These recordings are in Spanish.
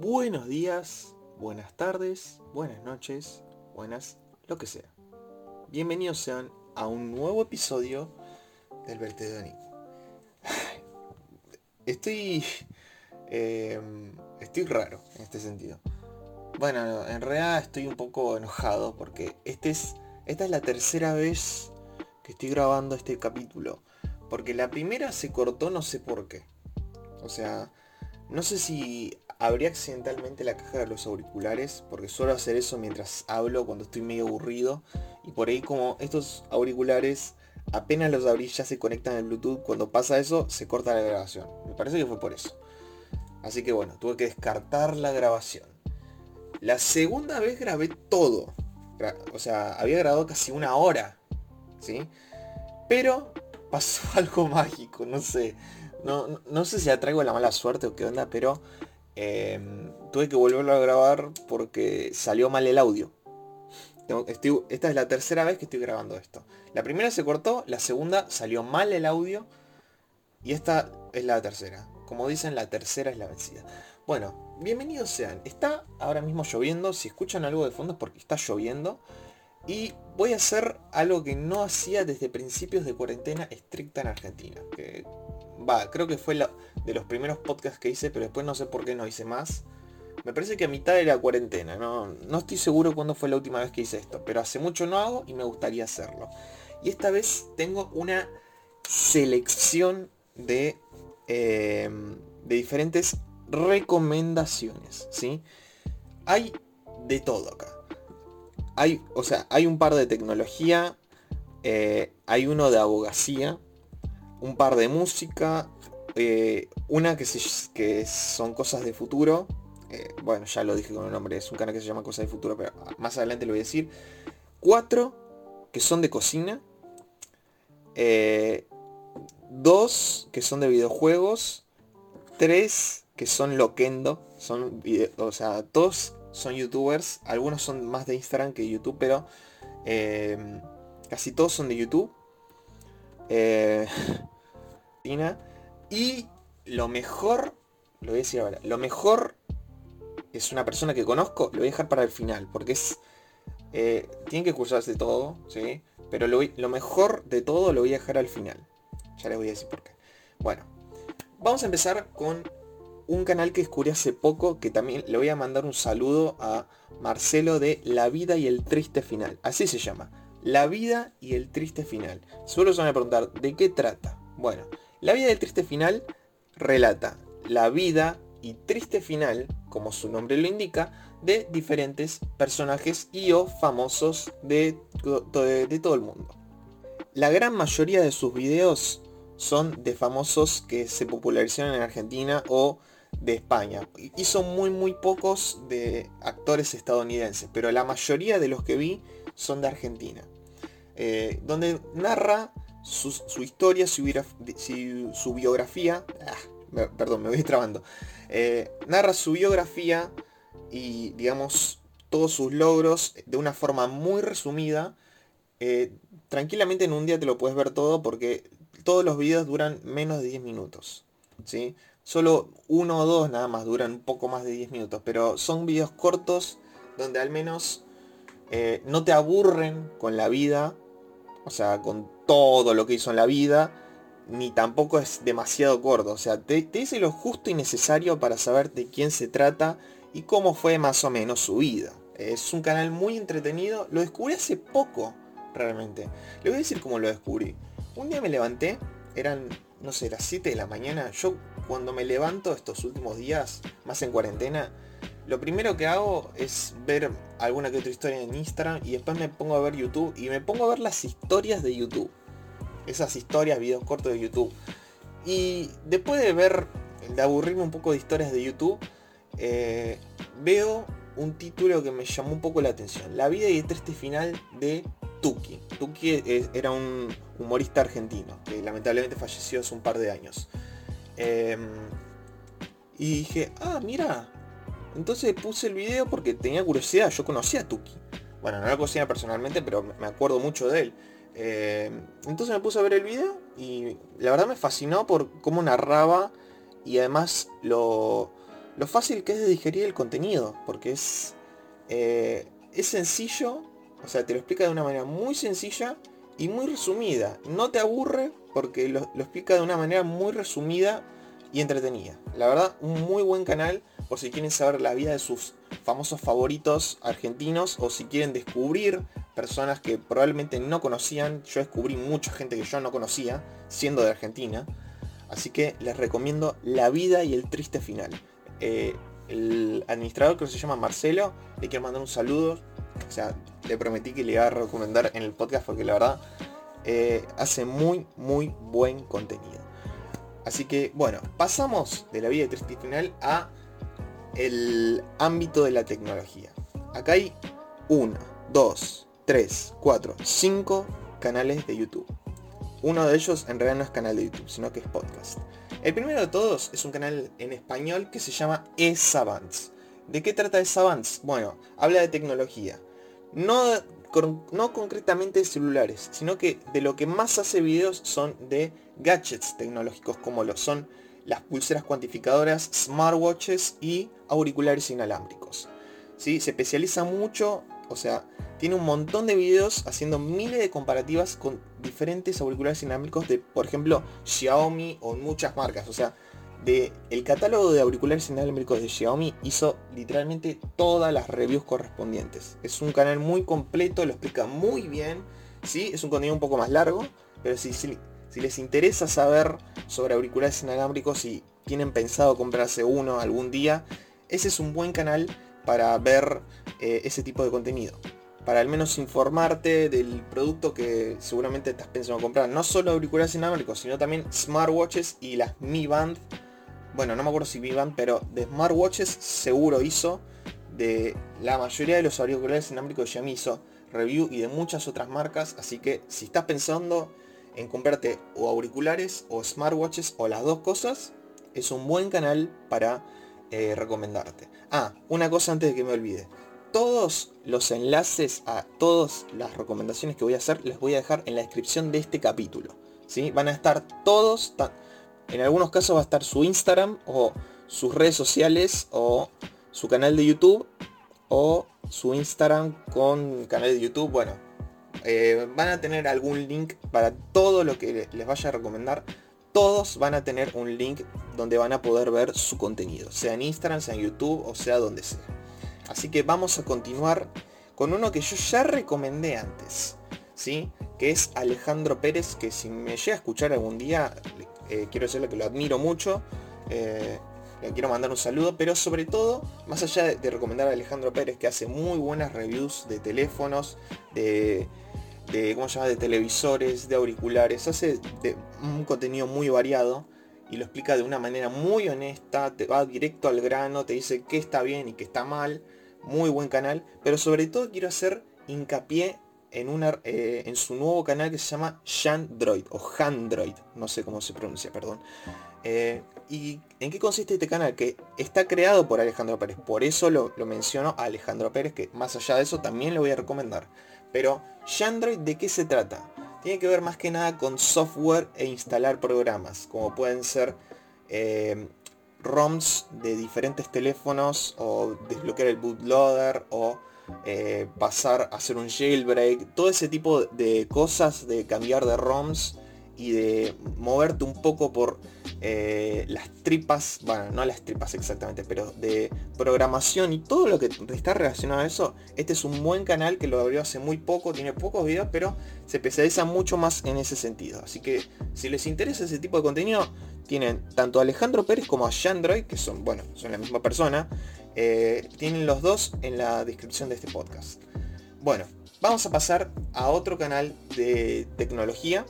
buenos días, buenas tardes, buenas noches, buenas, lo que sea. Bienvenidos sean a un nuevo episodio del vertedero de Nico. Estoy... eh, estoy raro en este sentido. Bueno, en realidad estoy un poco enojado porque este es, esta es la tercera vez que estoy grabando este capítulo. Porque la primera se cortó no sé por qué. O sea, no sé si abrí accidentalmente la caja de los auriculares, porque suelo hacer eso mientras hablo cuando estoy medio aburrido. Y por ahí como estos auriculares apenas los abrí ya se conectan al Bluetooth, cuando pasa eso se corta la grabación. Me parece que fue por eso. Así que bueno, tuve que descartar la grabación. La segunda vez grabé todo. O sea, había grabado casi una hora. ¿Sí? Pero pasó algo mágico, no sé. No, sé si atraigo la mala suerte o qué onda, pero eh, tuve que volverlo a grabar porque salió mal el audio. Estoy- esta es la tercera vez que estoy grabando esto. La primera se cortó, la segunda salió mal el audio y esta es la tercera. Como dicen, la tercera es la vencida. Bueno, bienvenidos sean. Está ahora mismo lloviendo. Si escuchan algo de fondo es porque está lloviendo. Y voy a hacer algo que no hacía desde principios de cuarentena estricta en Argentina. Va, creo que fue de los primeros podcasts que hice, pero después no sé por qué no hice más. Me parece que a mitad de la cuarentena, no, no estoy seguro cuándo fue la última vez que hice esto, pero hace mucho no hago y me gustaría hacerlo. Y esta vez tengo una selección de, eh, de diferentes recomendaciones, ¿sí? Hay de todo acá. Hay, o sea, hay un par de tecnología, eh, hay uno de abogacía, un par de música, eh, una que, que son cosas de futuro. eh, bueno, ya lo dije con el nombre, es un canal que se llama Cosas de Futuro, pero más adelante lo voy a decir. Cuatro que son de cocina. eh, dos que son de videojuegos. Tres que son loquendo. Son vide- o sea, todos son youtubers. Algunos son más de Instagram que de YouTube, pero casi todos son de YouTube. Eh. Y lo mejor, lo voy a decir ahora, lo mejor es una persona que conozco, lo voy a dejar para el final, porque es... eh, tienen que escucharse todo, ¿sí? Pero lo, lo mejor de todo lo voy a dejar al final. Ya les voy a decir por qué. Bueno, vamos a empezar con un canal que descubrí hace poco, que también le voy a mandar un saludo a Marcelo de La vida y el triste final. Así se llama. La vida y el triste final. Solo se van a preguntar, ¿de qué trata? Bueno, La vida y el triste final relata la vida y triste final, como su nombre lo indica, de diferentes personajes y o famosos de, to- de- de todo el mundo. La gran mayoría de sus videos son de famosos que se popularizaron en Argentina o de España. Son muy muy pocos de actores estadounidenses, pero la mayoría de los que vi son de Argentina. Eh, donde narra su, historia, su, su biografía. ah, perdón, me voy trabando. Eh, narra su biografía y digamos todos sus logros de una forma muy resumida. Eh, tranquilamente en un día te lo puedes ver todo porque todos los videos duran menos de 10 minutos. ¿sí? Solo uno o dos nada más duran un poco más de 10 minutos. Pero son videos cortos donde al menos eh, no te aburren con la vida. O sea, con todo lo que hizo en la vida. Ni tampoco es demasiado corto. O sea, te, dice lo justo y necesario para saber de quién se trata y cómo fue más o menos su vida. Es un canal muy entretenido. Lo descubrí hace poco, realmente. Le voy a decir cómo lo descubrí. Un día me levanté, eran, no sé, las 7 de la mañana. Yo cuando me levanto estos últimos días, más en cuarentena, lo primero que hago es ver alguna que otra historia en Instagram y después me pongo a ver YouTube y me pongo a ver las historias de YouTube. Esas historias, videos cortos de YouTube. Y después de ver, de aburrirme un poco de historias de YouTube, eh, veo un título que me llamó un poco la atención. La vida y el triste final de Tuki. Tuki era un humorista argentino que lamentablemente falleció hace un par de años. Em, y dije, ah, mira. Entonces puse el video porque tenía curiosidad. Yo conocía a Tuki. Bueno, no lo conocía personalmente, pero me acuerdo mucho de él. Eh, entonces me puse a ver el video y la verdad me fascinó por cómo narraba y además lo, lo fácil que es de digerir el contenido, porque es, eh, es sencillo, o sea, te lo explica de una manera muy sencilla y muy resumida. No te aburre porque lo, lo explica de una manera muy resumida y entretenida. La verdad, un muy buen canal por si quieren saber la vida de sus famosos favoritos argentinos o si quieren descubrir personas que probablemente no conocían. Yo descubrí mucha gente que yo no conocía siendo de Argentina. Así que les recomiendo La vida y el triste final. Eh, el administrador que se llama Marcelo, le quiero mandar un saludo. O sea, le prometí que le iba a recomendar en el podcast porque la verdad eh, hace muy, muy buen contenido. Así que bueno, pasamos de la vida final a el ámbito de la tecnología. Acá hay 1, 2, 3, 4, 5 canales de YouTube. Uno de ellos en realidad no es canal de YouTube, sino que es podcast. El primero de todos es un canal en español que se llama E-Savants. ¿De qué trata E-Savants? Bueno, habla de tecnología. No, no concretamente de celulares, sino que de lo que más hace videos son de gadgets tecnológicos como lo son las pulseras cuantificadoras, smartwatches y auriculares inalámbricos. ¿Sí? Se especializa mucho, o sea, tiene un montón de videos haciendo miles de comparativas con diferentes auriculares inalámbricos de, por ejemplo, Xiaomi o muchas marcas. O sea, de el catálogo de auriculares inalámbricos de Xiaomi hizo literalmente todas las reviews correspondientes. Es un canal muy completo, lo explica muy bien. ¿sí? Es un contenido un poco más largo, pero si les interesa saber sobre auriculares inalámbricos y tienen pensado comprarse uno algún día, ese es un buen canal para ver eh, ese tipo de contenido. Para al menos informarte del producto que seguramente estás pensando comprar. No solo auriculares inalámbricos, sino también smartwatches y las Mi Band. Bueno, no me acuerdo si Mi Band, pero de smartwatches seguro hizo. De la mayoría de los auriculares inalámbricos me hizo review y de muchas otras marcas. Así que si estás pensando en comprarte o auriculares o smartwatches o las dos cosas, es un buen canal para eh, recomendarte. Ah, una cosa antes de que me olvide. Todos los enlaces a todas las recomendaciones que voy a hacer les voy a dejar en la descripción de este capítulo. ¿sí? Van a estar todos, en algunos casos va a estar su Instagram o sus redes sociales o su canal de YouTube o su Instagram con canal de YouTube. Bueno, eh, van a tener algún link para todo lo que les vaya a recomendar. Todos van a tener un link donde van a poder ver su contenido, sea en Instagram, sea en YouTube o sea donde sea. Así que vamos a continuar con uno que yo ya recomendé antes, ¿sí? Que es Alejandro Pérez, que si me llega a escuchar algún día, eh, quiero decirle que lo admiro mucho. Eh, le quiero mandar un saludo, pero sobre todo, más allá de, recomendar a Alejandro Pérez, que hace muy buenas reviews de teléfonos, de, de, ¿cómo de televisores, de auriculares, hace un contenido muy variado y lo explica de una manera muy honesta, te va directo al grano, te dice qué está bien y qué está mal, muy buen canal, pero sobre todo quiero hacer hincapié en, una, eh, en su nuevo canal que se llama Jandroid o Handroid, no sé cómo se pronuncia, perdón. Eh, ¿Y en qué consiste este canal? Que está creado por Alejandro Pérez, por eso lo, lo menciono a Alejandro Pérez, que más allá de eso también le voy a recomendar. Pero Yandroid, ¿de qué se trata? Tiene que ver más que nada con software e instalar programas, como pueden ser eh, ROMs de diferentes teléfonos o desbloquear el bootloader o eh, pasar hacer un jailbreak, todo ese tipo de cosas de cambiar de ROMs y de moverte un poco por eh, las tripas, bueno, no las tripas exactamente, pero de programación y todo lo que está relacionado a eso, este es un buen canal que lo abrió hace muy poco, tiene pocos videos, pero se especializa mucho más en ese sentido. Así que si les interesa ese tipo de contenido, tienen tanto a Alejandro Pérez como a Yandroid, que son, bueno, son la misma persona, eh, tienen los dos en la descripción de este podcast. Bueno, vamos a pasar a otro canal de tecnología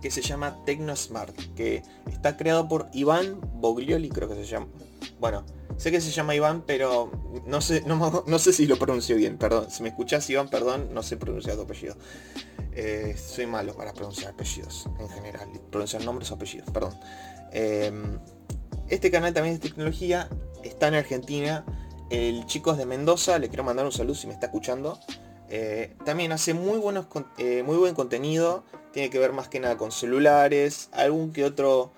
que se llama TecnoSmart, que está creado por Iván Boglioli, creo que se llama. Bueno, sé que se llama Iván, pero no sé, no, sé si lo pronuncio bien, perdón. Si me escuchás Iván, perdón, no sé pronunciar tu apellido. Eh, soy malo para pronunciar apellidos en general, pronunciar nombres o apellidos, perdón. Em, este canal también es de tecnología, está en Argentina. El chico es de Mendoza, le quiero mandar un saludo si me está escuchando. Eh, también hace muy, buenos, eh, muy buen contenido, tiene que ver más que nada con celulares, algún que otro,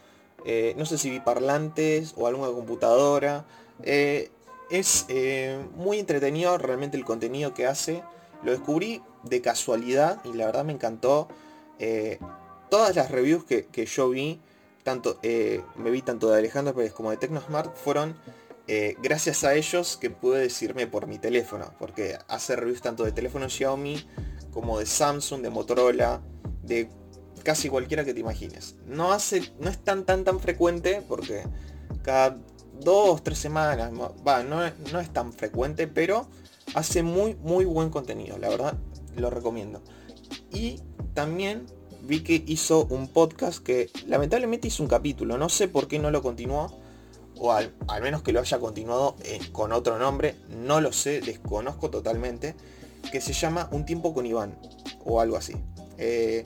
no sé si biparlantes o alguna computadora. Es muy entretenido realmente el contenido que hace. Lo descubrí de casualidad y la verdad me encantó. Eh, todas las reviews que, yo vi, tanto me vi tanto de Alejandro Pérez como de Tecnosmart, fueron gracias a ellos que pude decirme por mi teléfono. Porque hace reviews tanto de teléfono Xiaomi como de Samsung, de Motorola, de casi cualquiera que te imagines. No hace, no es tan tan tan frecuente porque cada dos, tres semanas, va, no, no es tan frecuente, pero hace muy muy buen contenido, la verdad lo recomiendo. Y también vi que hizo un podcast que lamentablemente hizo un capítulo, no sé por qué no lo continuó, o al, menos que lo haya continuado eh, con otro nombre, no lo sé, desconozco totalmente, que se llama Un tiempo con Iván, o algo así. Eh,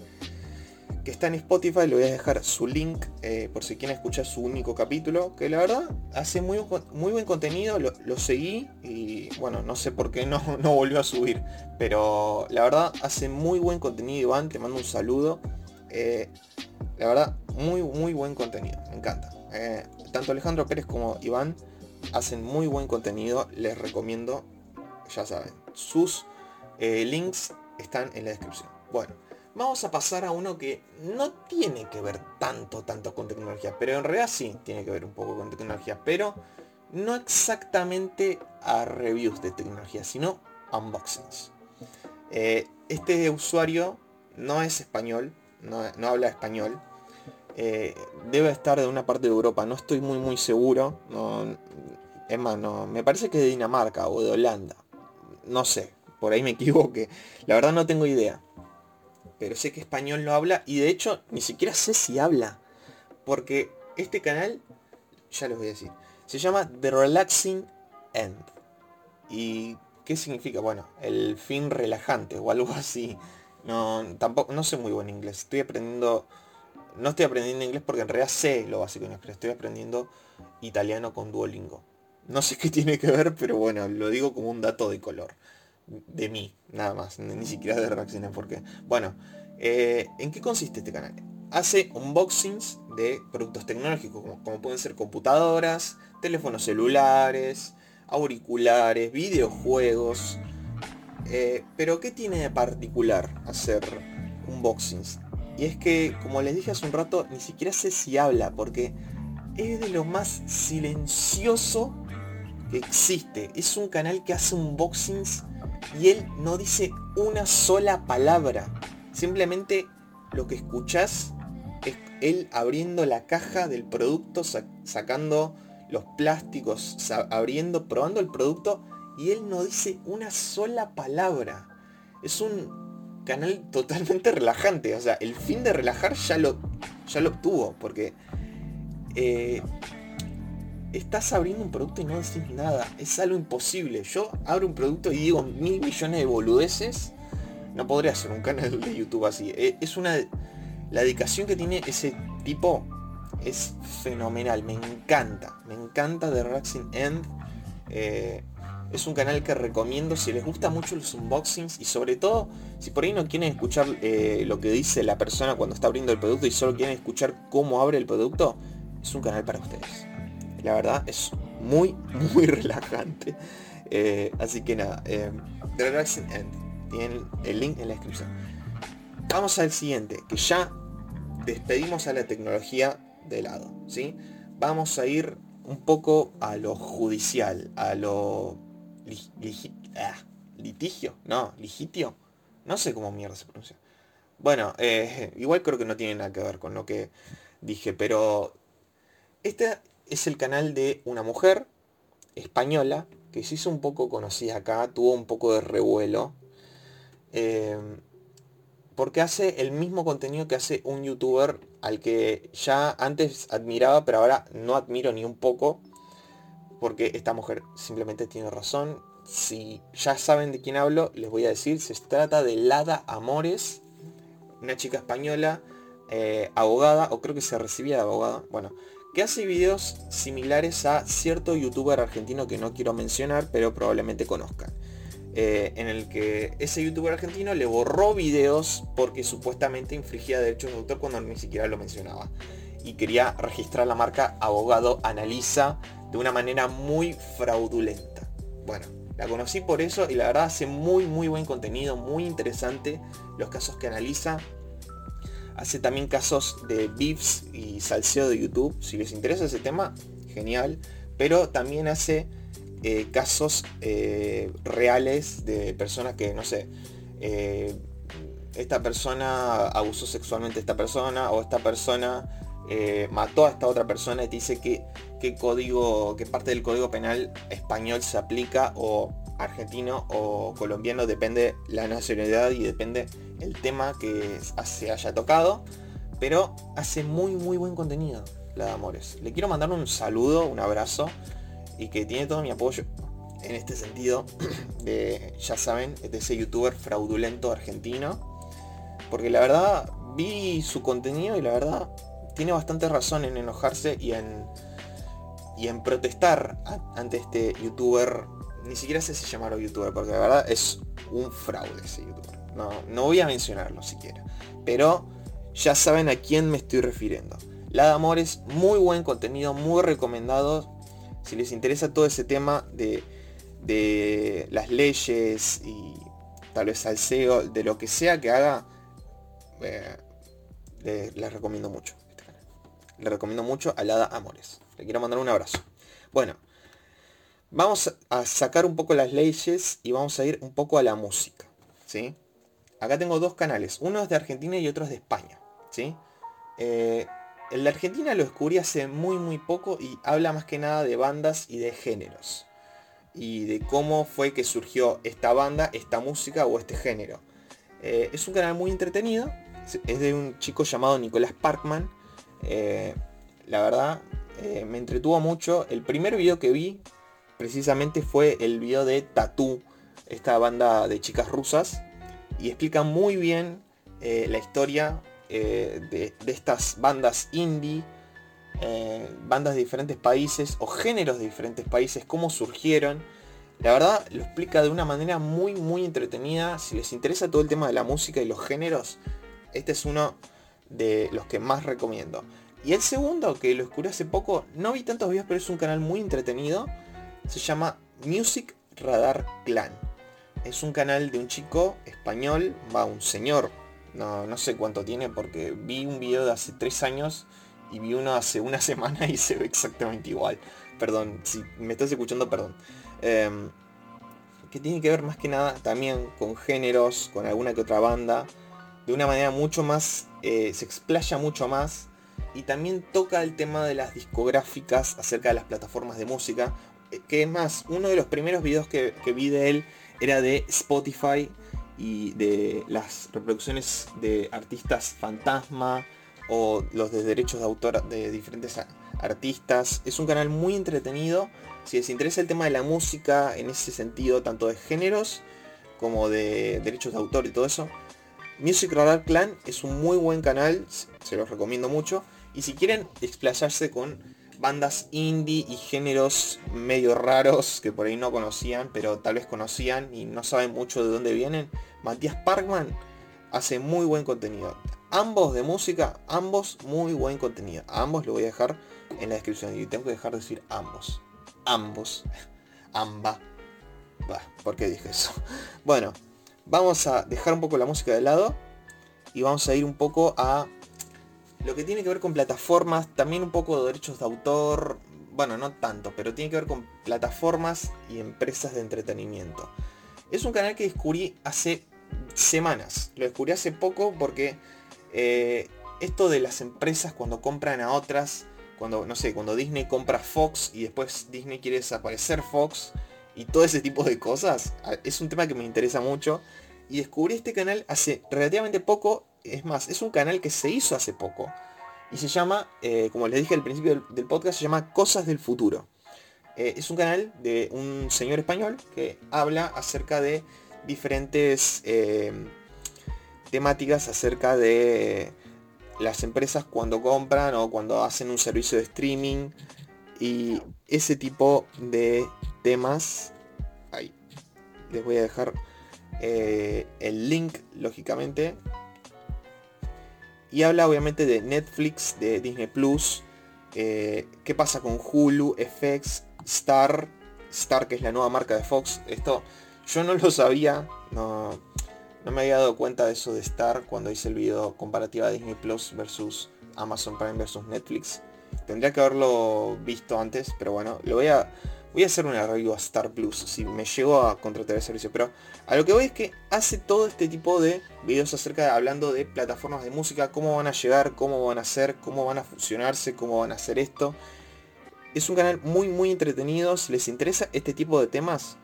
que está en Spotify, le voy a dejar su link eh, por si quieren escuchar su único capítulo, que la verdad hace muy, muy buen contenido, lo, seguí y bueno, no sé por qué no, no, volvió a subir, pero la verdad hace muy buen contenido Iván, te mando un saludo. Eh, la verdad, muy, muy buen contenido, me encanta. tanto Alejandro Pérez como Iván hacen muy buen contenido, les recomiendo, ya saben, sus links están en la descripción. Bueno, vamos a pasar a uno que no tiene que ver tanto, tanto con tecnología, pero en realidad sí tiene que ver un poco con tecnología, pero no exactamente a reviews de tecnología, sino unboxings. Eh, este usuario no es español, no, habla español, eh, debe estar de una parte de Europa, no estoy muy muy seguro, es más, me parece que es de Dinamarca o de Holanda, no sé, por ahí me equivoqué, la verdad no tengo idea pero sé que español no habla y de hecho ni siquiera sé si habla. Porque este canal, ya les voy a decir, se llama The Relaxing End. ¿Y qué significa? Bueno, el fin relajante o algo así. No, tampoco, no sé muy buen inglés. Estoy aprendiendo, no estoy aprendiendo inglés porque en realidad sé lo básico en inglés. Estoy aprendiendo italiano con Duolingo. No sé qué tiene que ver, pero bueno, lo digo como un dato de color de mí, nada más, ni siquiera de reacciones, porque, bueno, eh, ¿en qué consiste este canal? Hace unboxings de productos tecnológicos, como, pueden ser computadoras, teléfonos celulares, auriculares, videojuegos, eh, pero ¿qué tiene de particular hacer unboxings? Y es que, como les dije hace un rato, ni siquiera sé si habla, porque es de lo más silencioso que existe. Es un canal que hace unboxings y él no dice una sola palabra. Simplemente lo que escuchás es él abriendo la caja del producto, sacando los plásticos, abriendo, probando el producto y él no dice una sola palabra. Es un canal totalmente relajante. O sea, el fin de relajar ya lo, ya lo obtuvo. Porque eh, estás abriendo un producto y no decís nada. Es algo imposible. Yo abro un producto y digo mil millones de boludeces. No podría hacer un canal de YouTube así. E, es una... La dedicación que tiene ese tipo es fenomenal. Me encanta. Me encanta The Relaxing End. Eh, es un canal que recomiendo si les gusta mucho los unboxings y sobre todo si por ahí no quieren escuchar eh, lo que dice la persona cuando está abriendo el producto y solo quieren escuchar cómo abre el producto, es un canal para ustedes. La verdad es muy, muy relajante. Eh, así que nada, eh. Tienen el link en la descripción. Vamos al siguiente, que ya despedimos a la tecnología de lado. ¿sí? Vamos a ir un poco a lo judicial, a lo ah, litigio, no, ligitio. No sé cómo mierda se pronuncia. Bueno, eh, igual creo que no tiene nada que ver con lo que dije, pero esta es el canal de una mujer española que se hizo un poco conocida acá, tuvo un poco de revuelo. Em, porque hace el mismo contenido que hace un youtuber al que ya antes admiraba, pero ahora no admiro ni un poco. Porque esta mujer simplemente tiene razón. Si ya saben de quién hablo, les voy a decir, se trata de Lada Amores, una chica española, eh, abogada, o creo que se recibía de abogada. Bueno, que hace videos similares a cierto youtuber argentino que no quiero mencionar, pero probablemente conozcan. Eh, en el que ese youtuber argentino le borró videos porque supuestamente infringía derechos de autor cuando ni siquiera lo mencionaba. Y quería registrar la marca Abogado Analiza de una manera muy fraudulenta. Bueno, la conocí por eso y la verdad hace muy muy buen contenido, muy interesante los casos que analiza. Hace también casos de beefs y salseo de YouTube. Si les interesa ese tema, genial. Pero también hace eh, casos eh, reales de personas que, no sé, eh, esta persona abusó sexualmente a esta persona o esta persona mató a esta otra persona y te dice que qué código, qué parte del código penal español se aplica o argentino o colombiano, depende la nacionalidad y depende el tema que se haya tocado. Pero hace muy muy buen contenido, la de Amores. Le quiero mandar un saludo, un abrazo y que tiene todo mi apoyo en este sentido de, ya saben, de ese youtuber fraudulento argentino. Porque la verdad vi su contenido y la verdad tiene bastante razón en enojarse y en, y en protestar ante este youtuber. Ni siquiera sé si llamarlo youtuber, porque la verdad es un fraude ese youtuber. No, no voy a mencionarlo siquiera. Pero ya saben a quién me estoy refiriendo. La de Amores, muy buen contenido, muy recomendado si les interesa todo ese tema de, las leyes y tal vez salseo, de lo que sea que haga, eh, les recomiendo mucho este. Les recomiendo mucho a Lada Amores. Le quiero mandar un abrazo. Bueno, vamos a sacar un poco las leyes y vamos a ir un poco a la música. ¿sí? Acá tengo dos canales. Uno es de Argentina y otro es de España. ¿sí? Eh, el de Argentina lo descubrí hace muy muy poco y habla más que nada de bandas y de géneros. Y de cómo fue que surgió esta banda, esta música o este género. Eh, es un canal muy entretenido. Es de un chico llamado Nicolás Parkman. Eh, la verdad, me entretuvo mucho. El primer video que vi precisamente fue el video de Tattoo, esta banda de chicas rusas. Y explica muy bien la historia eh, de, estas bandas indie, eh, bandas de diferentes países o géneros de diferentes países, cómo surgieron. La verdad lo explica de una manera muy muy entretenida. Si les interesa todo el tema de la música y los géneros, este es uno de los que más recomiendo. Y el segundo, que lo descubrí hace poco, no vi tantos videos, pero es un canal muy entretenido. Se llama Music Radar Clan. Es un canal de un chico español, va un señor no, no sé cuánto tiene porque vi un video de hace tres años y vi uno hace una semana y se ve exactamente igual. Perdón, si me estás escuchando, perdón. Em, que tiene que ver más que nada también con géneros, con alguna que otra banda. De una manera mucho más, eh, se explaya mucho más. Y también toca el tema de las discográficas acerca de las plataformas de música. Eh, que es más, uno de los primeros videos que, que vi de él era de Spotify y de las reproducciones de artistas fantasma o los de derechos de autor de diferentes artistas. Es un canal muy entretenido. Si les interesa el tema de la música en ese sentido, tanto de géneros como de derechos de autor y todo eso, Music Radar Clan es un muy buen canal, se los recomiendo mucho. Y si quieren explayarse con bandas indie y géneros medio raros que por ahí no conocían, pero tal vez conocían y no saben mucho de dónde vienen, Matías Parkman hace muy buen contenido. Ambos de música, ambos muy buen contenido. ambos lo voy a dejar en la descripción y tengo que dejar de decir ambos. Ambos. Amba. Bah, ¿por qué dije eso? Bueno, vamos a dejar un poco la música de lado y vamos a ir un poco a lo que tiene que ver con plataformas, también un poco de derechos de autor, bueno, no tanto, pero tiene que ver con plataformas y empresas de entretenimiento. Es un canal que descubrí hace semanas, lo descubrí hace poco porque eh, esto de las empresas cuando compran a otras, cuando, no sé, cuando Disney compra Fox y después Disney quiere desaparecer Fox y todo ese tipo de cosas, es un tema que me interesa mucho. Y descubrí este canal hace relativamente poco es más, es un canal que se hizo hace poco. Y se llama, eh, como les dije al principio del, podcast, se llama Cosas del Futuro. Eh, es un canal de un señor español que habla acerca de diferentes eh, temáticas acerca de las empresas cuando compran o cuando hacen un servicio de streaming y ese tipo de temas. Ahí. Les voy a dejar el link, lógicamente, y habla obviamente de Netflix, de Disney Plus, Eh, ¿Qué pasa con Hulu, FX, Star? Star, que es la nueva marca de Fox. Esto yo no lo sabía, no, no me había dado cuenta de eso de Star cuando hice el video comparativa de Disney Plus versus Amazon Prime versus Netflix. Tendría que haberlo visto antes, pero bueno, lo voy a, voy a hacer una review a Star Plus si me llego a contratar el servicio. Pero a lo que voy es que hace todo este tipo de videos acerca de hablando de plataformas de música, cómo van a llegar, cómo van a ser, cómo van a funcionarse, cómo van a hacer esto. Es un canal muy muy entretenido. Si les interesa este tipo de temas,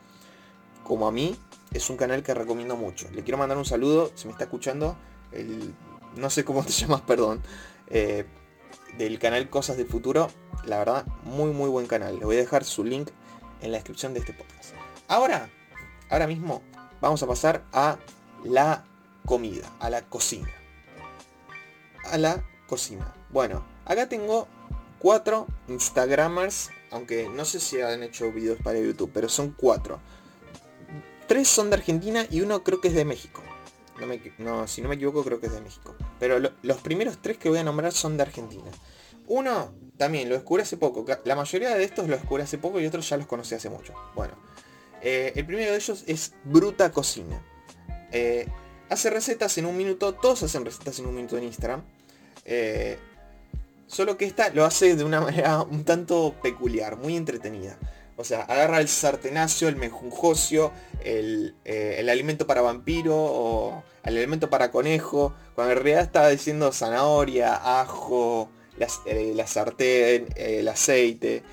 como a mí, es un canal que recomiendo mucho. Le quiero mandar un saludo, si me está escuchando, el, no sé cómo te llamas, perdón, eh, del canal Cosas del Futuro. La verdad, muy muy buen canal. Le voy a dejar su link en la descripción de este podcast. Ahora, ahora mismo, vamos a pasar a la comida, a la cocina. A la cocina. Bueno, acá tengo cuatro Instagramers, aunque no sé si han hecho videos para YouTube, pero son cuatro Tres son de Argentina y uno creo que es de México. Si no me equivoco creo que es de México. Pero los primeros tres que voy a nombrar son de Argentina. Uno también lo descubrí hace poco. La mayoría de estos lo descubrí hace poco y otros ya los conocí hace mucho. Bueno, eh, el primero de ellos es Bruta Cocina. Eh, hace recetas en un minuto. Todos hacen recetas en un minuto en Instagram. Eh, solo que esta lo hace de una manera un tanto peculiar, muy entretenida. O sea, agarra el sartenacio, el mejunjocio, el, eh, el, alimento para vampiro o el alimento para conejo, cuando en realidad estaba diciendo zanahoria, ajo, eh, la sartén, el aceite.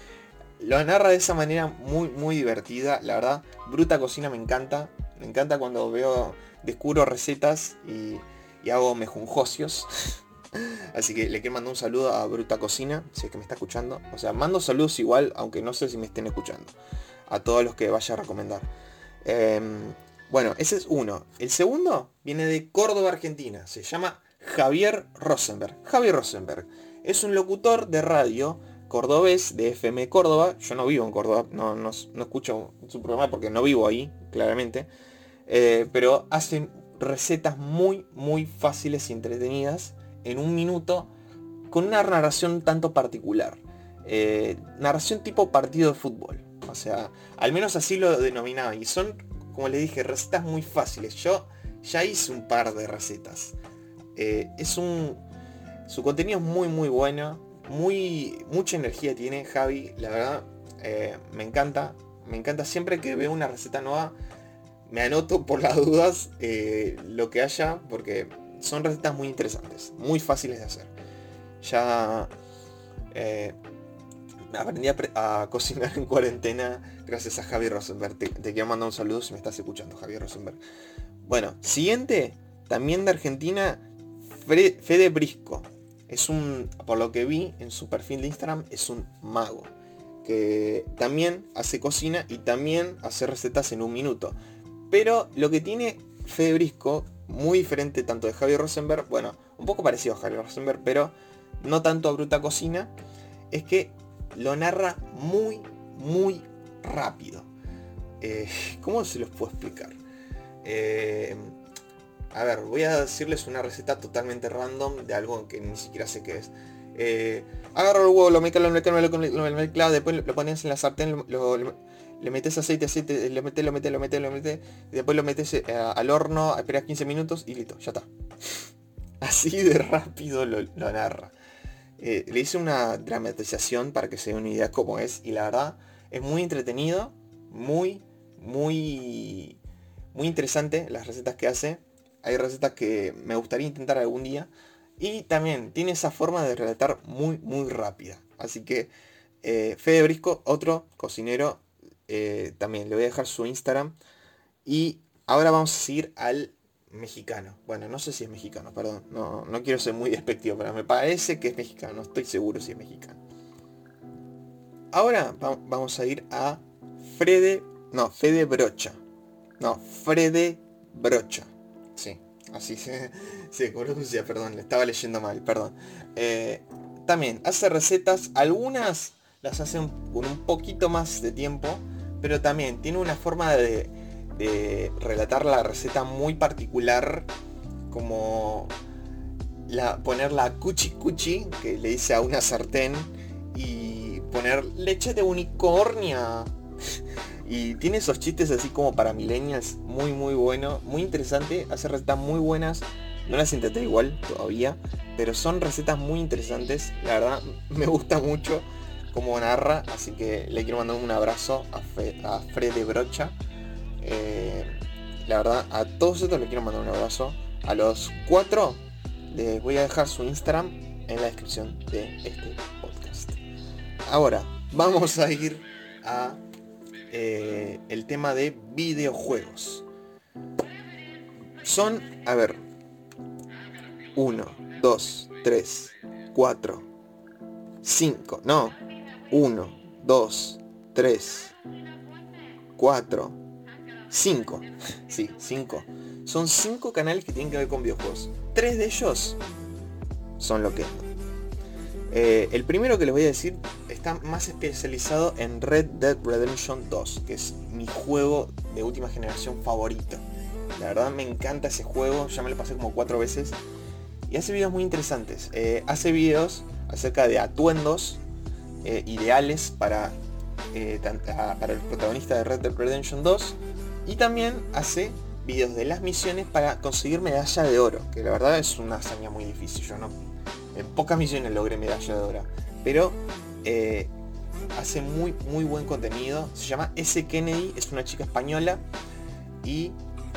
Lo narra de esa manera muy, muy divertida, la verdad. Bruta Cocina me encanta. Me encanta cuando veo, descubro recetas y, y hago mejunjocios. Así que le quiero mandar un saludo a Bruta Cocina, si es que me está escuchando. O sea, mando saludos igual, aunque no sé si me estén escuchando. A todos los que vaya a recomendar. Em, bueno, ese es uno. El segundo viene de Córdoba, Argentina. Se llama Javier Rosenberg. Javier Rosenberg es un locutor de radio cordobés de FM Córdoba. Yo no vivo en Córdoba, no, no, escucho su programa porque no vivo ahí, claramente. Eh, pero hacen recetas muy, muy fáciles y entretenidas en un minuto con una narración tanto particular. Eh, narración tipo partido de fútbol. O sea, al menos así lo denominaba. Y son, como le dije, recetas muy fáciles. Yo ya hice un par de recetas. Eh, es un... Su contenido es muy muy bueno. Muy, mucha energía tiene Javi. La verdad, eh, me encanta. Me encanta siempre que veo una receta nueva. Me anoto por las dudas lo que haya. Porque son recetas muy interesantes, muy fáciles de hacer. Ya eh, aprendí a, cocinar en cuarentena gracias a Javier Rosenberg. Te, quiero mandar un saludo si me estás escuchando, Javier Rosenberg. Bueno, siguiente, también de Argentina, Fede Brisco. Es un, por lo que vi en su perfil de Instagram, es un mago. Que también hace cocina y también hace recetas en un minuto. Pero lo que tiene Fede Brisco muy diferente tanto de Javier Rosenberg, bueno, un poco parecido a Javier Rosenberg, pero no tanto a Bruta Cocina, es que lo narra muy, muy rápido. Eh, ¿Cómo se los puedo explicar? Eh, a ver, voy a decirles una receta totalmente random de algo que ni siquiera sé qué es. Eh, agarro el huevo, lo mezclo, lo lo después lo pones en la sartén, le metes aceite, aceite, le metes, lo metes, lo metes, lo metes, y después lo metes eh, al horno, esperas 15 minutos y listo, ya está. Así de rápido lo, narra. Eh, le hice una dramatización para que se dé una idea cómo es y la verdad es muy entretenido, muy, muy, muy interesante las recetas que hace. Hay recetas que me gustaría intentar algún día y también tiene esa forma de relatar muy, muy rápida. Así que eh, Fede Brisco, otro cocinero eh, también le voy a dejar su Instagram. Y ahora vamos a seguir al mexicano. Bueno, no sé si es mexicano, perdón. No, no quiero ser muy despectivo, pero me parece que es mexicano. No estoy seguro si es mexicano. Ahora vamos a ir a Frede... No, Fede Brocha. No, Frede Brocha. Sí, así se, se pronuncia, perdón. Le estaba leyendo mal, perdón. Eh, también hace recetas. Algunas las hacen con un poquito más de tiempo pero también tiene una forma de, relatar la receta muy particular, como poner la cuchi cuchi, que le dice a una sartén, poner leche de unicornia. y tiene esos chistes así como para millennials, muy muy bueno, muy interesante, hace recetas muy buenas. No las intenté igual todavía, pero son recetas muy interesantes. La verdad, me gusta mucho cómo narra, así que le quiero mandar un abrazo a, Fred de Brocha. Eh, la verdad, a todos estos les quiero mandar un abrazo. A los cuatro les voy a dejar su Instagram en la descripción de este podcast. Ahora, vamos a ir a eh, el tema de videojuegos. Son, a ver, 1, 2, 3, 4, 5, no, 1, 2, 3, 4, 5. Sí, 5. Son 5 canales que tienen que ver con videojuegos. Tres de ellos son lo que eh, el primero que les voy a decir está más especializado en Red Dead Redemption 2, que es mi juego de última generación favorito. La verdad me encanta ese juego, ya me lo pasé como cuatro veces. Y hace videos muy interesantes. Eh, hace videos acerca de atuendos eh, ideales para, para el protagonista de Red Dead Redemption 2. Y también hace videos de las misiones para conseguir medalla de oro, que la verdad es una hazaña muy difícil. Yo no en pocas misiones logré medalla de oro. Pero eh, hace muy, muy buen contenido. Se llama S. Kennedy, es una chica española. Y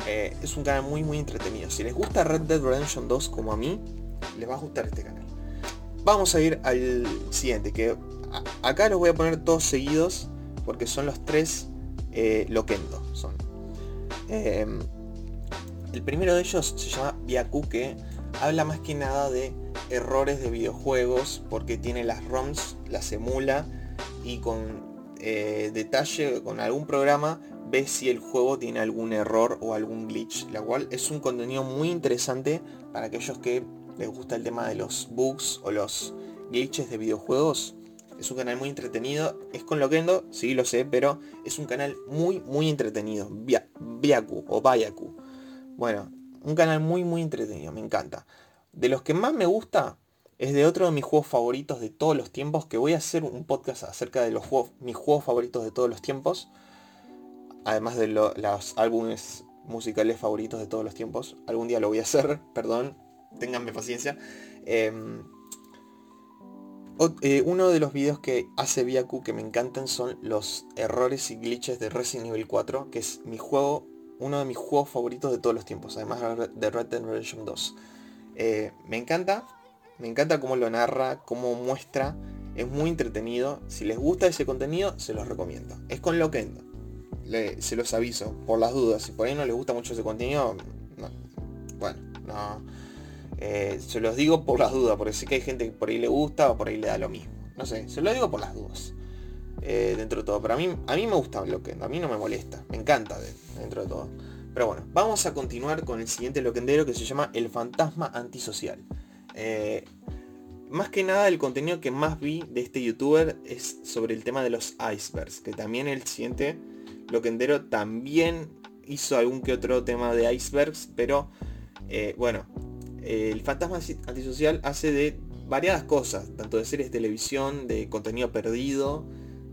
eh, es un canal muy, muy entretenido. Si les gusta Red Dead Redemption 2 como a mí, les va a gustar este canal. Vamos a ir al siguiente, que acá los voy a poner todos seguidos, porque son los tres eh, Loquendo. Son. Em, el primero de ellos se llama Biaku, que habla más que nada de errores de videojuegos porque tiene las ROMs, las emula y con eh, detalle con algún programa ve si el juego tiene algún error o algún glitch, la cual es un contenido muy interesante para aquellos que les gusta el tema de los bugs o los glitches de videojuegos. Es un canal muy entretenido, es con Loquendo, sí lo sé, pero es un canal muy muy entretenido. Biaku o Bayaku. Bueno, un canal muy muy entretenido, me encanta. De los que más me gusta es de otro de mis juegos favoritos de todos los tiempos, que voy a hacer un podcast acerca de los juegos, mis juegos favoritos de todos los tiempos. Además de los álbumes musicales favoritos de todos los tiempos. Algún día lo voy a hacer, perdón, ténganme paciencia. Eh, uno de los videos que hace Biaku que me encantan son los errores y glitches de Resident Evil 4, que es mi juego, uno de mis juegos favoritos de todos los tiempos, además de Red Dead Redemption 2. Eh, me encanta, me encanta cómo lo narra, cómo muestra. Es muy entretenido. Si les gusta ese contenido, se los recomiendo. Es con Loquendo. se los aviso, por las dudas. Si por ahí no les gusta mucho ese contenido, bueno, no. Eh, se los digo por las dudas, porque sé que hay gente que por ahí le gusta o por ahí le da lo mismo. No sé, se lo digo por las dudas. Eh, dentro de todo. Pero a mí, a mí me gusta Loquendo, a mí no me molesta. Me encanta dentro de todo. Pero bueno, vamos a continuar con el siguiente loquendero que se llama El Fantasma Antisocial. Eh, más que nada el contenido que más vi de este youtuber es sobre el tema de los icebergs, que también el siguiente loquendero también hizo algún que otro tema de icebergs, pero bueno, el fantasma antisocial hace de variadas cosas, tanto de series de televisión, de contenido perdido,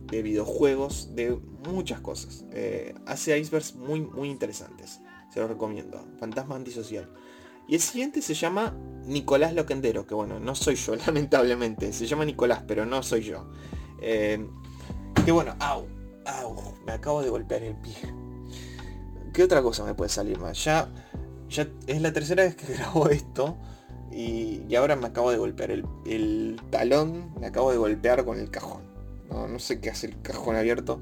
de videojuegos, de muchas cosas. Eh, hace icebergs muy, muy interesantes. Se los recomiendo. Fantasma antisocial. Y el siguiente se llama Nicolás Loquendero, que bueno, no soy yo, lamentablemente. Se llama Nicolás, pero no soy yo. Eh, que bueno, au, au, me acabo de golpear el pie. ¿Qué otra cosa me puede salir más? Ya, es la tercera vez que grabo esto. Y, y ahora me acabo de golpear el, el talón, me acabo de golpear con el cajón. No, sé qué hace el cajón abierto,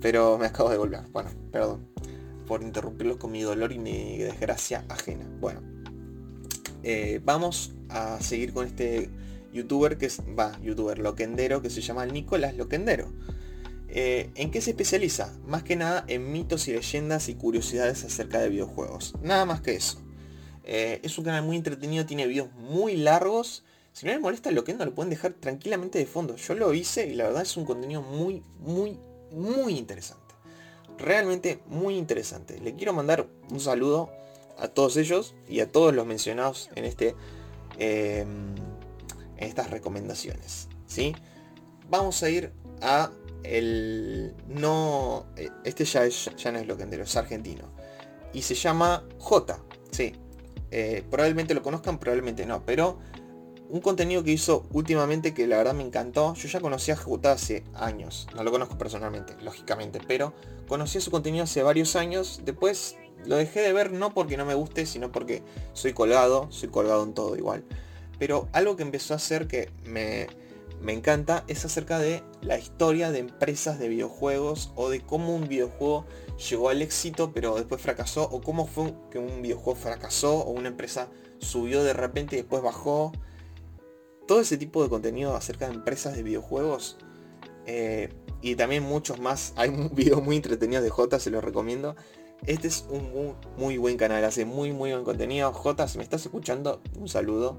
pero me acabo de volver. Bueno, perdón por interrumpirlos con mi dolor y mi desgracia ajena. Bueno, eh, vamos a seguir con este youtuber que es, va, youtuber loquendero que se llama Nicolás Loquendero. Eh, ¿En qué se especializa? Más que nada en mitos y leyendas y curiosidades acerca de videojuegos. Nada más que eso. Eh, es un canal muy entretenido, tiene videos muy largos si no les molesta lo que lo pueden dejar tranquilamente de fondo. Yo lo hice y la verdad es un contenido muy, muy, muy interesante. Realmente muy interesante. Le quiero mandar un saludo a todos ellos y a todos los mencionados en este em, en estas recomendaciones. ¿sí? vamos a ir a el no eh, este ya es ya no es loquendero es argentino. Y se llama J sí. Eh, probablemente lo conozcan probablemente no pero un contenido que hizo últimamente que la verdad me encantó yo ya conocía a J hace años no lo conozco personalmente lógicamente pero conocí su contenido hace varios años después lo dejé de ver no porque no me guste sino porque soy colgado soy colgado en todo igual pero algo que empezó a hacer que me me encanta es acerca de la historia de empresas de videojuegos o de cómo un videojuego llegó al éxito pero después fracasó o cómo fue que un videojuego fracasó o una empresa subió de repente y después bajó. Todo ese tipo de contenido acerca de empresas de videojuegos eh, y también muchos más. Hay un video muy entretenido de J, se lo recomiendo. Este es un muy, muy buen canal, hace muy muy buen contenido. J, si me estás escuchando, un saludo.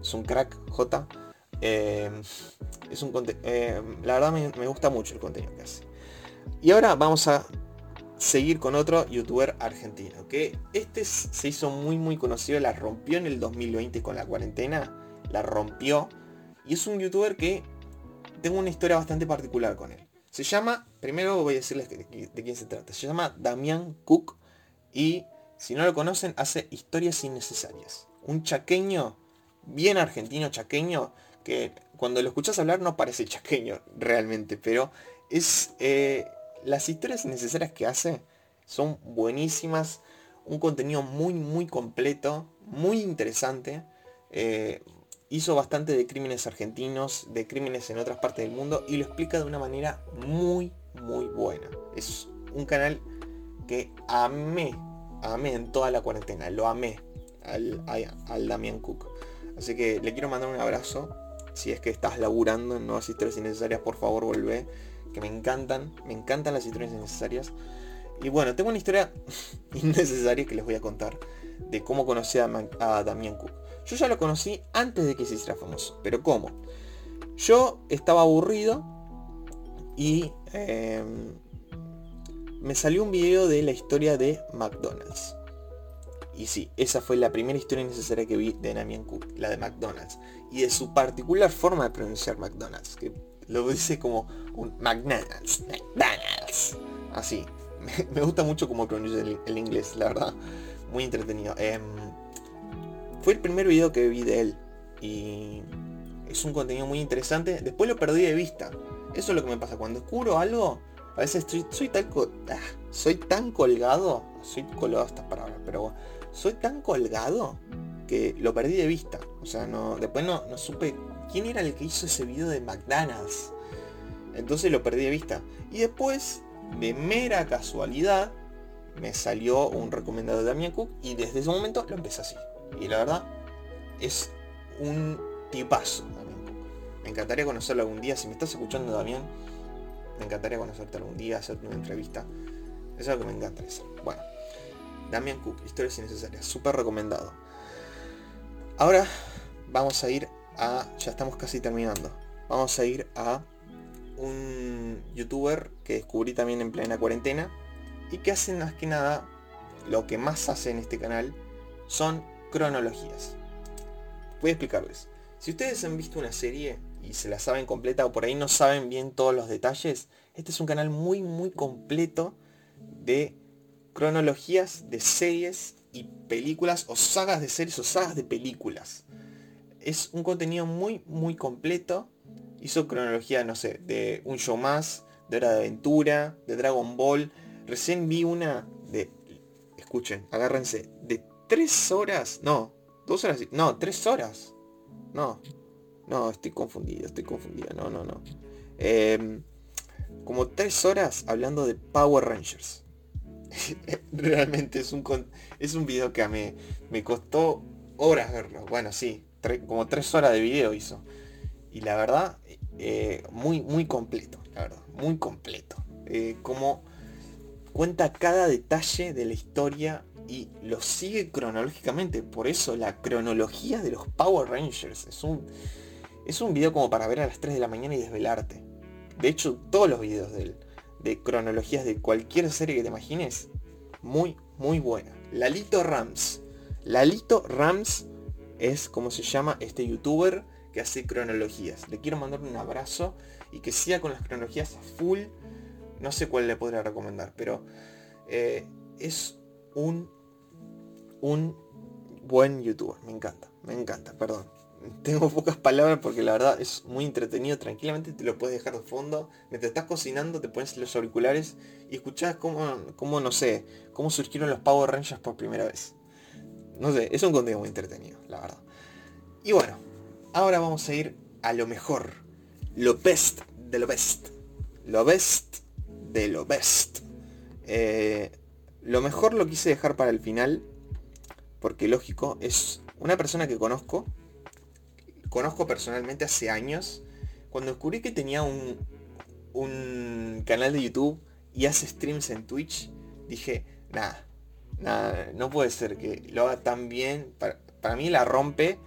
Es un crack, J. Eh, es un eh, la verdad me, gusta mucho el contenido que hace. Y ahora vamos a seguir con otro youtuber argentino. Que este se hizo muy muy conocido. La rompió en el 2020 con la cuarentena. La rompió. Y es un youtuber que tengo una historia bastante particular con él. Se llama, primero voy a decirles de, quién se trata. Se llama Damián Cook. Y si no lo conocen, hace historias innecesarias. Un chaqueño, bien argentino chaqueño, que cuando lo escuchas hablar no parece chaqueño realmente, pero es eh, las historias innecesarias que hace son buenísimas, un contenido muy muy completo, muy interesante. Eh, hizo bastante de crímenes argentinos, de crímenes en otras partes del mundo y lo explica de una manera muy muy buena. Es un canal que amé, amé en toda la cuarentena, lo amé al, al Damian Cook. Así que le quiero mandar un abrazo si es que estás laburando en nuevas historias innecesarias, por favor vuelve. Que me encantan, me encantan las historias innecesarias. Y bueno, tengo una historia innecesaria que les voy a contar de cómo conocí a, a Damián Cook. Yo ya lo conocí antes de que se hiciera famoso. Pero ¿cómo? Yo estaba aburrido y em, me salió un video de la historia de McDonald's. Y sí, esa fue la primera historia necesaria que vi de Damian Cook, la de McDonald's. Y de su particular forma de pronunciar McDonald's, que lo dice como un McDonald's, McDonald's. Así. Me, gusta mucho cómo pronuncia el, inglés, la verdad. Muy entretenido. Em, fue el primer video que vi de él. Y es un contenido muy interesante. Después lo perdí de vista. Eso es lo que me pasa. Cuando descubro algo, a veces soy, tan, ah, soy tan colgado. Soy colgado estas palabras, pero bueno soy tan colgado que lo perdí de vista. O sea, no, después no, no supe quién era el que hizo ese video de McDonald's. Entonces lo perdí de vista. Y después, de mera casualidad, me salió un recomendado de Damian Cook y desde ese momento lo empecé así. Y la verdad, es un tipazo Me encantaría conocerlo algún día. Si me estás escuchando Damián, me encantaría conocerte algún día, hacerte una entrevista. Eso es lo que me encanta hacer. Bueno. Damian Cook, Historias Innecesarias, súper recomendado. Ahora vamos a ir a, ya estamos casi terminando, vamos a ir a un youtuber que descubrí también en plena cuarentena y que hace más que nada, lo que más hace en este canal son cronologías. Voy a explicarles. Si ustedes han visto una serie y se la saben completa o por ahí no saben bien todos los detalles, este es un canal muy muy completo de cronologías de series y películas o sagas de series o sagas de películas. Es un contenido muy, muy completo. Hizo cronología, no sé, de un show más, de Hora de Aventura, de Dragon Ball. Recién vi una de, escuchen, agárrense, de tres horas, no, dos horas, no, tres horas. No, no, estoy confundido, estoy confundido, no, no, no. Em, como tres horas hablando de Power Rangers. Realmente es un, es un video que a mí me costó horas verlo. Bueno, sí, como tres horas de video hizo. Y la verdad, eh, muy, muy completo, la verdad, muy completo. Eh, como cuenta cada detalle de la historia y lo sigue cronológicamente. Por eso la cronología de los Power Rangers es un, es un video como para ver a las 3 de la mañana y desvelarte. De hecho, todos los videos de él de cronologías de cualquier serie que te imagines, muy, muy buena. Lalito Rams. Lalito Rams es como se llama este youtuber que hace cronologías. Le quiero mandar un abrazo y que siga con las cronologías full. No sé cuál le podría recomendar, pero eh, es un, un buen youtuber. Me encanta, me encanta, perdón. Tengo pocas palabras porque la verdad es muy entretenido. Tranquilamente te lo puedes dejar de fondo. Mientras estás cocinando te pones los auriculares y escuchás cómo, cómo, no sé, cómo surgieron los Power Rangers por primera vez. No sé, es un contenido muy entretenido, la verdad. Y bueno, ahora vamos a ir a lo mejor. Lo best de lo best. Lo best de lo best. Eh, lo mejor lo quise dejar para el final. Porque lógico, es una persona que conozco. Conozco personalmente hace años. Cuando descubrí que tenía un, un canal de YouTube y hace streams en Twitch, dije, nada, nada, no puede ser que lo haga tan bien. Para, para mí la rompe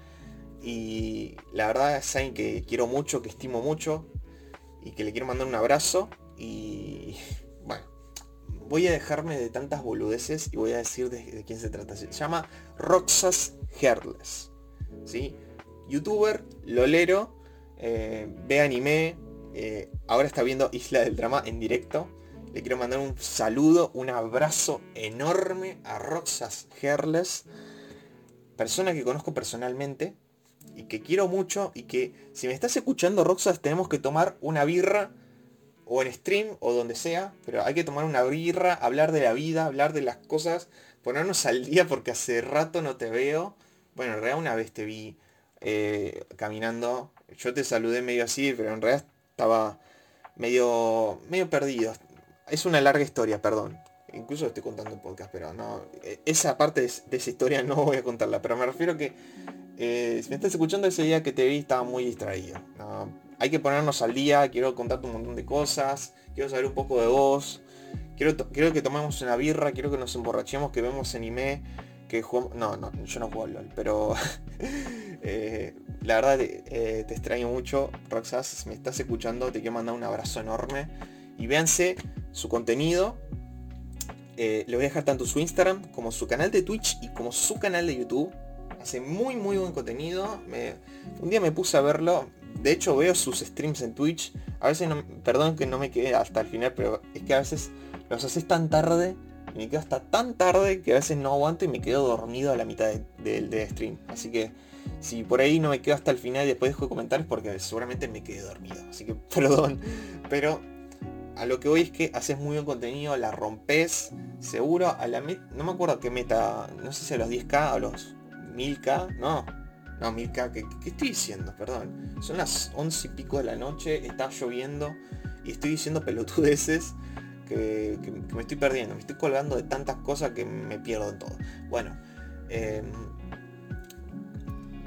y la verdad es alguien que quiero mucho, que estimo mucho y que le quiero mandar un abrazo. Y bueno, voy a dejarme de tantas boludeces y voy a decir de, quién se trata. Se llama Roxas Heartless. ¿sí? Youtuber, lolero, eh, ve anime, eh, ahora está viendo Isla del Drama en directo. Le quiero mandar un saludo, un abrazo enorme a Roxas Heartless, persona que conozco personalmente, y que quiero mucho y que si me estás escuchando Roxas tenemos que tomar una birra o en stream o donde sea, pero hay que tomar una birra, hablar de la vida, hablar de las cosas, ponernos al día porque hace rato no te veo. Bueno, en realidad una vez te vi eh, caminando, yo te saludé medio así, pero en realidad estaba medio, medio perdido. Es una larga historia, perdón. Incluso estoy contando en podcast, pero no. E, esa parte de, de esa historia no voy a contarla, pero me refiero que eh, si me estás escuchando ese día que te vi estaba muy distraído. hay que ponernos al día, quiero contarte un montón de cosas, quiero saber un poco de vos, quiero, quiero que tomemos una birra, quiero que nos emborrachemos, que vemos anime, que jugamos... No, no, yo no juego LOL, pero eh, la verdad eh, te extraño mucho, Roxas, me estás escuchando te quiero mandar un abrazo enorme y véanse su contenido. le voy a dejar tanto su Instagram como su canal de Twitch y como su canal de YouTube Hace muy muy buen contenido. un día me puse a verlo. De hecho veo sus streams en Twitch. A veces, perdón que no me quede hasta el final, pero es que a veces los haces tan tarde. Y me quedo hasta tan tarde que a veces no aguanto y me quedo dormido a la mitad del de, stream. Así que si por ahí no me quedo hasta el final y después dejo comentarios porque seguramente me quedé dormido. Así que perdón. Pero a lo que voy es que haces muy buen contenido, la rompes seguro a la meta, no me acuerdo qué meta, no sé si a los 10k o los 1000K, no, no, 1000K, ¿qué, estoy diciendo? Perdón. Son las 11 y pico de la noche, está lloviendo y estoy diciendo pelotudeces que, me estoy perdiendo. Me estoy colgando de tantas cosas que me pierdo en todo. Bueno, eh,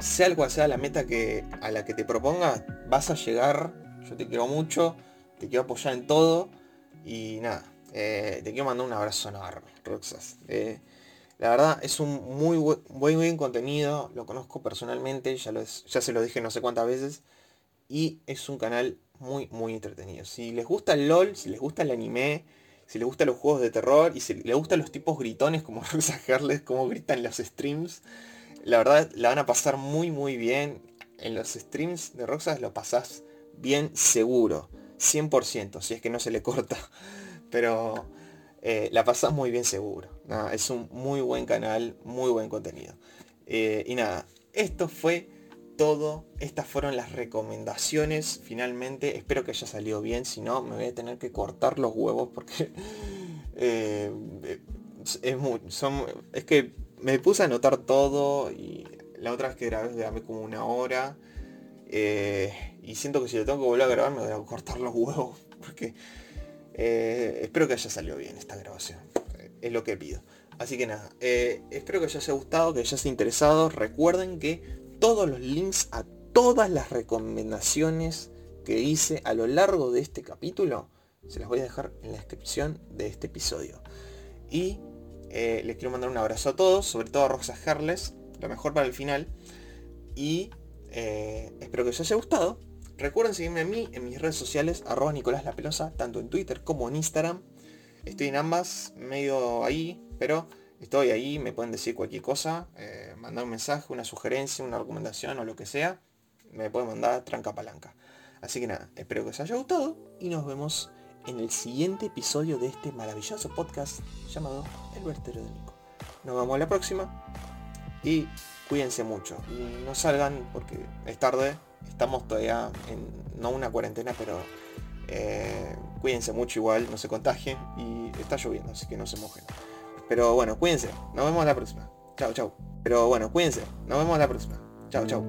sea cual sea la meta que, a la que te proponga, vas a llegar. Yo te quiero mucho, te quiero apoyar en todo y nada. Eh, te quiero mandar un abrazo enorme, Roxas. Eh, la verdad es un muy buen, buen contenido, lo conozco personalmente, ya, ya se lo dije no sé cuántas veces. Y es un canal muy, muy entretenido. Si les gusta el LOL, si les gusta el anime, si les gustan los juegos de terror y si les gustan los tipos gritones como Rosa Harles, como gritan los streams, la verdad la van a pasar muy, muy bien. En los streams de Roxas lo pasás bien seguro, 100%, si es que no se le corta. Pero eh, la pasás muy bien seguro. es un muy buen canal, muy buen contenido. Eh, y nada, esto fue todo. Estas fueron las recomendaciones. Finalmente, espero que haya salido bien. Si no, me voy a tener que cortar los huevos porque eh, es, muy, es que me puse a anotar todo y la otra vez que grabé, grabé como una hora. y siento que si lo tengo que volver a grabar me voy a cortar los huevos porque eh, espero que haya salido bien esta grabación. Es lo que pido. Así que nada, eh, espero que os haya gustado, que os haya interesado. Recuerden que todos los links a todas las recomendaciones que hice a lo largo de este capítulo se las voy a dejar en la descripción de este episodio. Y eh, les quiero mandar un abrazo a todos, sobre todo a Rosa Harles, lo mejor para el final. Y espero que os haya gustado. Recuerden seguirme a mí en mis redes sociales, arroba Nicolás La Pelosa, tanto en Twitter como en Instagram. Estoy en ambas, medio ahí, pero estoy ahí, me pueden decir cualquier cosa, eh, mandar un mensaje, una sugerencia, una recomendación o lo que sea. me puede mandar tranca palanca. Así que nada, espero que os haya gustado y nos vemos en el siguiente episodio de este maravilloso podcast llamado El Vertero de Nico. Nos vemos la próxima y cuídense mucho. No salgan porque es tarde, estamos todavía en no una cuarentena, pero eh, cuídense mucho igual, no se contagien y está lloviendo, así que no se mojen. Pero bueno, cuídense, nos vemos la próxima. Chao, chao. Pero bueno, cuídense, nos vemos la próxima. Chao, chao.